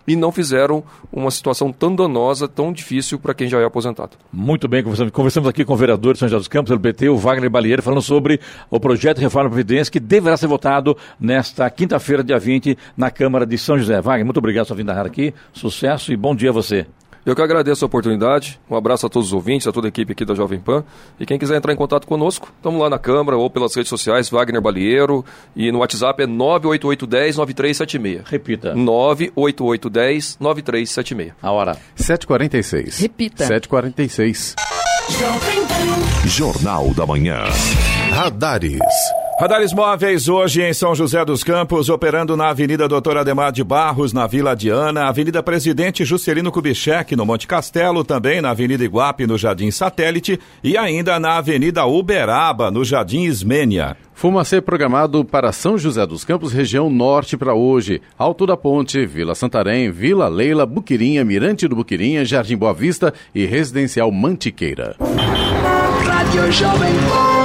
E não fizeram uma situação tão danosa, tão difícil para quem já é aposentado. Muito bem, conversamos, aqui com o vereador de São José dos Campos, do PT, o Wagner Balieiro, falando sobre o projeto de reforma da Previdência que deverá ser votado nesta quinta-feira, dia 20, na Câmara de São José. Wagner, muito obrigado por sua vinda aqui, sucesso e bom dia a você. Eu que agradeço a oportunidade. Um abraço a todos os ouvintes, a toda a equipe aqui da Jovem Pan. E quem quiser entrar em contato conosco, estamos lá na Câmara ou pelas redes sociais, Wagner Balieiro. E no WhatsApp é 98810-9376. Repita. 98810-9376. A hora. 7h46. Repita. 7h46. Jornal da Manhã. Radares. Radares móveis hoje em São José dos Campos, operando na Avenida Doutor Ademar de Barros, na Vila Diana, Avenida Presidente Juscelino Kubitschek, no Monte Castelo, também na Avenida Iguape, no Jardim Satélite, e ainda na Avenida Uberaba, no Jardim Ismênia. Fumacê programado para São José dos Campos, região norte para hoje. Alto da Ponte, Vila Santarém, Vila Leila, Buquirinha, Mirante do Buquirinha, Jardim Boa Vista e Residencial Mantiqueira.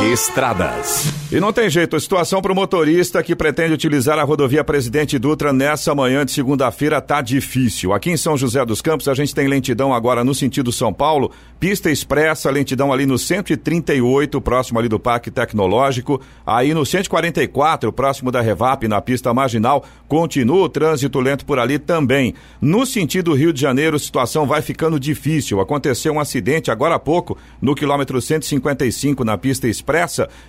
Estradas. E não tem jeito, situação para o motorista que pretende utilizar a rodovia Presidente Dutra nessa manhã de segunda-feira tá difícil. Aqui em São José dos Campos a gente tem lentidão agora no sentido São Paulo, pista expressa, lentidão ali no 138, próximo ali do Parque Tecnológico, aí no 144, próximo da Revap, na pista marginal, continua o trânsito lento por ali também. No sentido Rio de Janeiro, situação vai ficando difícil. Aconteceu um acidente agora há pouco no quilômetro 155 na pista expressa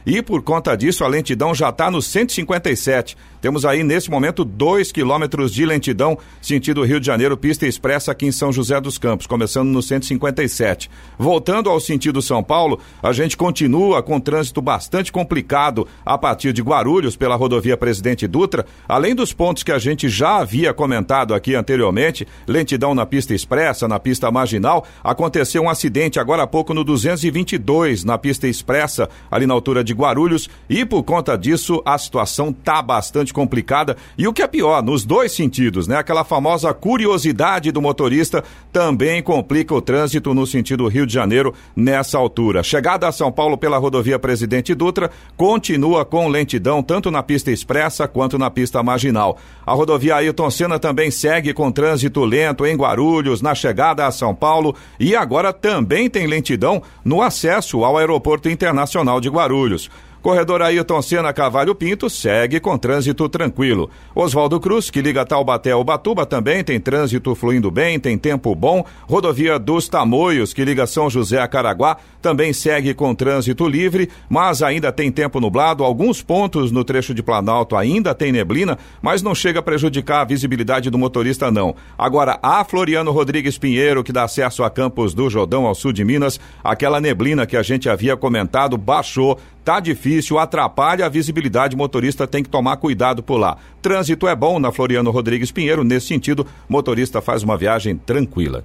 e por conta disso a lentidão já está no 157. Temos aí nesse momento dois quilômetros de lentidão sentido Rio de Janeiro, pista expressa aqui em São José dos Campos, começando no 157. Voltando ao sentido São Paulo, a gente continua com trânsito bastante complicado a partir de Guarulhos pela rodovia Presidente Dutra, além dos pontos que a gente já havia comentado aqui anteriormente, lentidão na pista expressa, na pista marginal, aconteceu um acidente agora há pouco no 222 na pista expressa, ali na altura de Guarulhos, e por conta disso a situação tá bastante complicada e o que é pior, nos dois sentidos, né? Aquela famosa curiosidade do motorista também complica o trânsito no sentido Rio de Janeiro nessa altura. Chegada a São Paulo pela rodovia Presidente Dutra continua com lentidão tanto na pista expressa quanto na pista marginal. A rodovia Ailton Senna também segue com trânsito lento em Guarulhos na chegada a São Paulo e agora também tem lentidão no acesso ao Aeroporto Internacional de Guarulhos. Corredor Ailton Senna Cavalho Pinto segue com trânsito tranquilo. Oswaldo Cruz, que liga Taubaté ao Batuba, também tem trânsito fluindo bem, tem tempo bom. Rodovia dos Tamoios, que liga São José a Caraguá, também segue com trânsito livre, mas ainda tem tempo nublado. Alguns pontos no trecho de Planalto ainda tem neblina, mas não chega a prejudicar a visibilidade do motorista, não. Agora, a Floriano Rodrigues Pinheiro, que dá acesso a Campos do Jordão, ao sul de Minas, aquela neblina que a gente havia comentado baixou tá difícil, atrapalha a visibilidade, motorista tem que tomar cuidado por lá. Trânsito é bom na Floriano Rodrigues Pinheiro, nesse sentido, motorista faz uma viagem tranquila.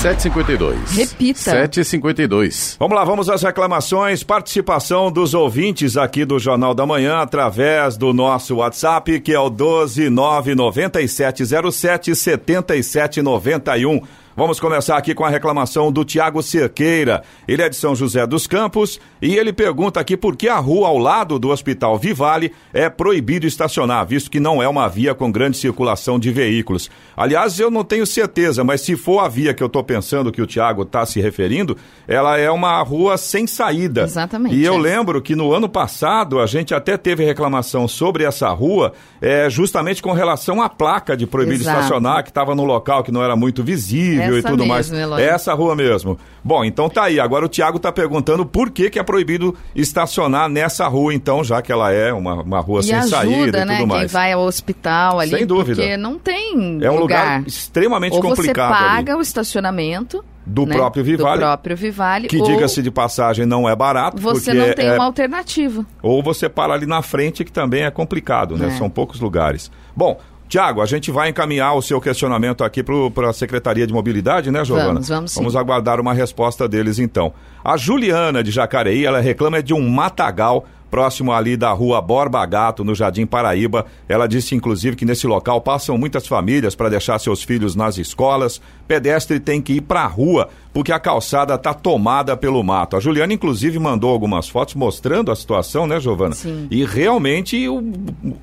752. Repita. 752. Vamos lá, vamos às reclamações, participação dos ouvintes aqui do Jornal da Manhã através do nosso WhatsApp, que é o 12997077791. Vamos começar aqui com a reclamação do Tiago Cerqueira. Ele é de São José dos Campos e ele pergunta aqui por que a rua ao lado do Hospital Vivale é proibido estacionar, visto que não é uma via com grande circulação de veículos. Aliás, eu não tenho certeza, mas se for a via que eu estou pensando que o Tiago está se referindo, ela é uma rua sem saída. Exatamente. E eu é. lembro que no ano passado a gente até teve reclamação sobre essa rua, é, justamente com relação à placa de proibido Exato. estacionar, que estava no local que não era muito visível e Essa tudo mesmo, mais. Essa rua mesmo. Bom, então tá aí. Agora o Tiago tá perguntando por que, que é proibido estacionar nessa rua, então, já que ela é uma, uma rua E sem ajuda, saída e né, tudo quem mais. vai ao hospital ali, Sem dúvida. porque não tem É um lugar, lugar. extremamente Ou você complicado paga ali. o estacionamento Do né, próprio Vivale. do próprio Vivale, Que diga-se de passagem não é barato, você não tem é, uma alternativa. ou você para ali na frente, que também é complicado, né? É. São poucos lugares. Bom, Tiago, a gente vai encaminhar o seu questionamento aqui para a Secretaria de Mobilidade, né, Giovana? Vamos, vamos sim. Vamos aguardar uma resposta deles então. A Juliana de Jacareí, ela reclama de um matagal próximo ali da rua Borba Gato, no Jardim Paraíba. Ela disse, inclusive, que nesse local passam muitas famílias para deixar seus filhos nas escolas. Pedestre tem que ir para a rua, porque a calçada está tomada pelo mato. A Juliana, inclusive, mandou algumas fotos mostrando a situação, né, Giovana? Sim. E realmente o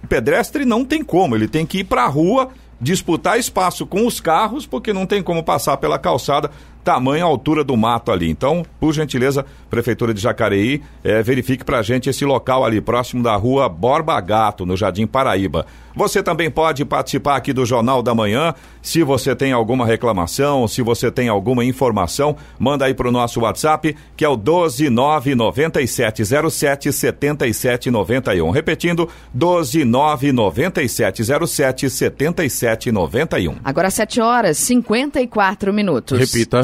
pedestre não tem como, ele tem que ir para a rua disputar espaço com os carros, porque não tem como passar pela calçada tamanha altura do mato ali. Então, por gentileza, Prefeitura de Jacareí, é, verifique pra gente esse local ali, próximo da rua Borba Gato, no Jardim Paraíba. Você também pode participar aqui do Jornal da Manhã. Se você tem alguma reclamação, se você tem alguma informação, manda aí pro nosso WhatsApp, que é o 1299707 7791. Repetindo, 1299707 7791. Agora 7 horas 54 minutos. Repita.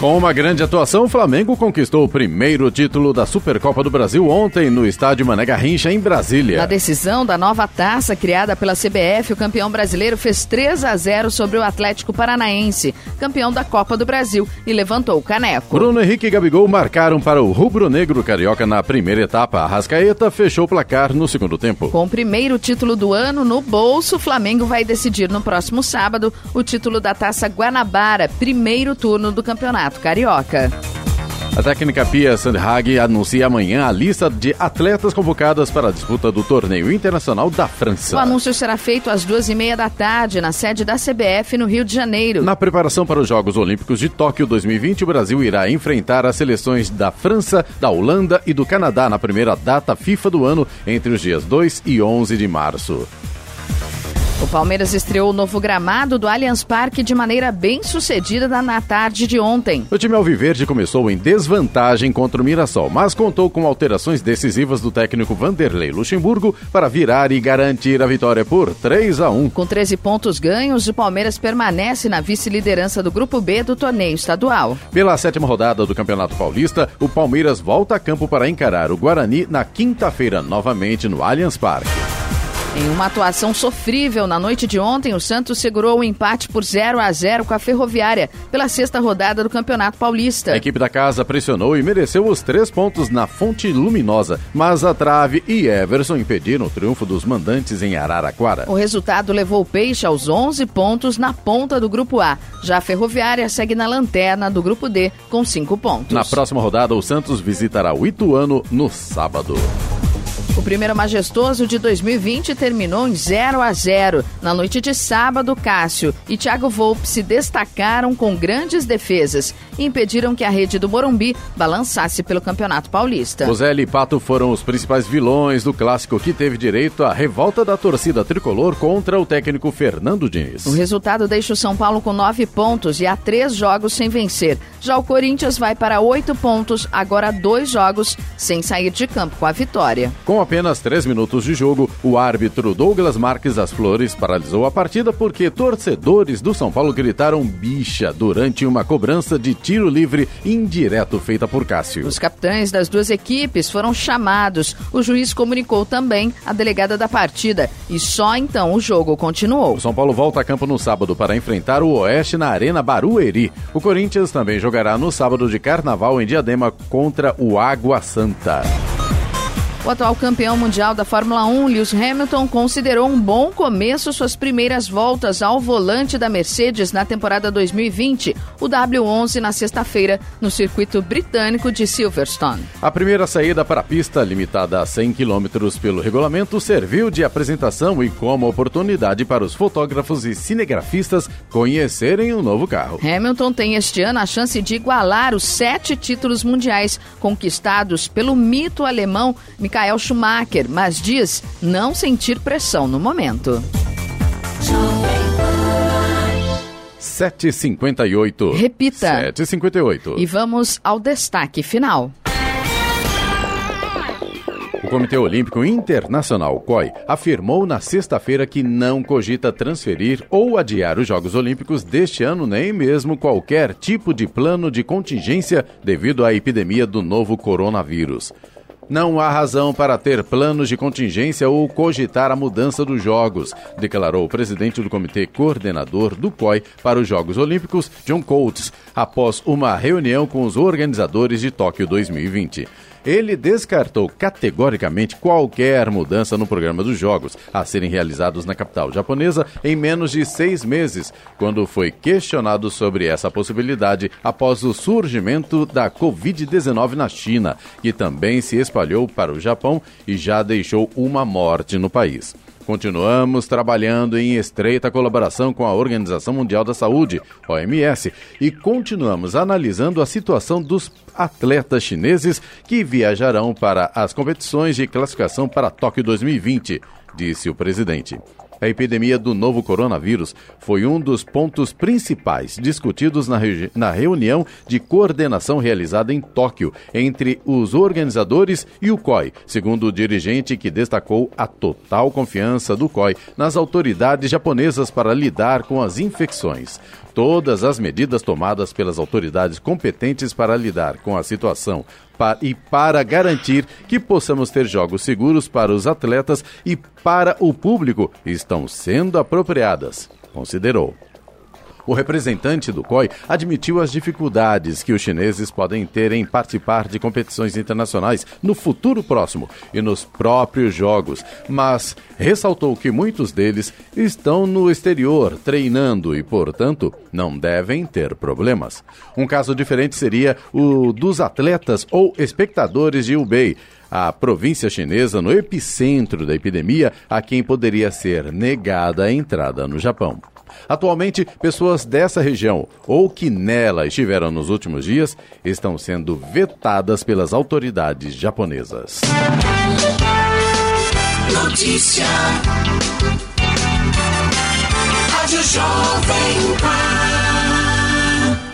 Com uma grande atuação, o Flamengo conquistou o primeiro título da Supercopa do Brasil ontem no estádio Mané Garrincha, em Brasília. Na decisão da nova taça criada pela CBF, o campeão brasileiro fez 3 a 0 sobre o Atlético Paranaense, campeão da Copa do Brasil, e levantou o caneco. Bruno Henrique e Gabigol marcaram para o rubro-negro carioca na primeira etapa. A Rascaeta fechou o placar no segundo tempo. Com o primeiro título do ano no bolso, o Flamengo vai decidir no próximo sábado o título da Taça Guanabara, primeiro turno do Campeonato Carioca. A técnica Pia Sandhag anuncia amanhã a lista de atletas convocadas para a disputa do torneio internacional da França. O anúncio será feito às duas e meia da tarde na sede da CBF no Rio de Janeiro. Na preparação para os Jogos Olímpicos de Tóquio 2020, o Brasil irá enfrentar as seleções da França, da Holanda e do Canadá na primeira data FIFA do ano, entre os dias 2 e 11 de março. O Palmeiras estreou o novo gramado do Allianz Parque de maneira bem sucedida na tarde de ontem. O time Alviverde começou em desvantagem contra o Mirassol, mas contou com alterações decisivas do técnico Vanderlei Luxemburgo para virar e garantir a vitória por 3 a 1. Com 13 pontos ganhos, o Palmeiras permanece na vice-liderança do Grupo B do torneio estadual. Pela sétima rodada do Campeonato Paulista, o Palmeiras volta a campo para encarar o Guarani na quinta-feira, novamente no Allianz Parque. Em uma atuação sofrível na noite de ontem, o Santos segurou o empate por 0 a 0 com a Ferroviária pela sexta rodada do Campeonato Paulista. A equipe da casa pressionou e mereceu os três pontos na Fonte Luminosa, mas a Trave e Everson impediram o triunfo dos mandantes em Araraquara. O resultado levou o Peixe aos 11 pontos na ponta do Grupo A. Já a Ferroviária segue na lanterna do Grupo D com 5 pontos. Na próxima rodada, o Santos visitará o Ituano no sábado. O primeiro majestoso de 2020 terminou em 0 a 0. Na noite de sábado, Cássio e Thiago Volpe se destacaram com grandes defesas e impediram que a rede do Morumbi balançasse pelo Campeonato Paulista. Roseli e Pato foram os principais vilões do clássico que teve direito à revolta da torcida tricolor contra o técnico Fernando Diniz. O resultado deixa o São Paulo com nove pontos e há três jogos sem vencer. Já o Corinthians vai para oito pontos, agora dois jogos sem sair de campo com a vitória. Com apenas três minutos de jogo, o árbitro Douglas Marques das Flores paralisou a partida porque torcedores do São Paulo gritaram bicha durante uma cobrança de tiro livre indireto feita por Cássio. Os capitães das duas equipes foram chamados. O juiz comunicou também a delegada da partida e só então o jogo continuou. O São Paulo volta a campo no sábado para enfrentar o Oeste na Arena Barueri. O Corinthians também jogará no sábado de Carnaval em Diadema contra o Água Santa. O atual campeão mundial da Fórmula 1, Lewis Hamilton, considerou um bom começo suas primeiras voltas ao volante da Mercedes na temporada 2020, o W11 na sexta-feira, no circuito britânico de Silverstone. A primeira saída para a pista, limitada a 100 km pelo regulamento, serviu de apresentação e como oportunidade para os fotógrafos e cinegrafistas conhecerem o novo carro. Hamilton tem este ano a chance de igualar os sete títulos mundiais conquistados pelo mito alemão Michael Schumacher, mas diz não sentir pressão no momento. 7h58. Repita. 7h58. E vamos ao destaque final. O Comitê Olímpico Internacional, COI, afirmou na sexta-feira que não cogita transferir ou adiar os Jogos Olímpicos deste ano, nem mesmo qualquer tipo de plano de contingência devido à epidemia do novo coronavírus. Não há razão para ter planos de contingência ou cogitar a mudança dos Jogos, declarou o presidente do Comitê Coordenador do COI para os Jogos Olímpicos, John Coates, após uma reunião com os organizadores de Tóquio 2020 ele descartou categoricamente qualquer mudança no programa dos Jogos a serem realizados na capital japonesa em menos de seis meses, quando foi questionado sobre essa possibilidade após o surgimento da Covid-19 na China, que também se espalhou para o Japão e já deixou uma morte no país. Continuamos trabalhando em estreita colaboração com a Organização Mundial da Saúde, OMS, e continuamos analisando a situação dos atletas chineses que viajarão para as competições de classificação para Tóquio 2020, disse o presidente a epidemia do novo coronavírus foi um dos pontos principais discutidos na, na reunião de coordenação realizada em Tóquio entre os organizadores e o COI, segundo o dirigente que destacou a total confiança do COI nas autoridades japonesas para lidar com as infecções. Todas as medidas tomadas pelas autoridades competentes para lidar com a situação e para garantir que possamos ter jogos seguros para os atletas e para o público estão sendo apropriadas, considerou. O representante do COI admitiu as dificuldades que os chineses podem ter em participar de competições internacionais no futuro próximo e nos próprios Jogos, mas ressaltou que muitos deles estão no exterior treinando e, portanto, não devem ter problemas. Um caso diferente seria o dos atletas ou espectadores de Hubei a província chinesa no epicentro da epidemia, a quem poderia ser negada a entrada no Japão. Atualmente, pessoas dessa região ou que nela estiveram nos últimos dias estão sendo vetadas pelas autoridades japonesas. Notícia. Rádio Jovem Pan.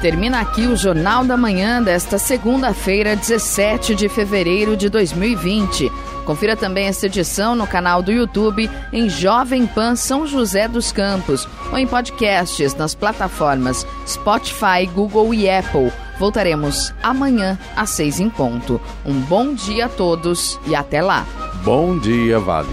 Termina aqui o Jornal da Manhã desta segunda-feira, 17 de fevereiro de 2020. Confira também esta edição no canal do YouTube em Jovem Pan São José dos Campos ou em podcasts nas plataformas Spotify, Google e Apple. Voltaremos amanhã às seis em ponto. Um bom dia a todos e até lá. Bom dia, Vale.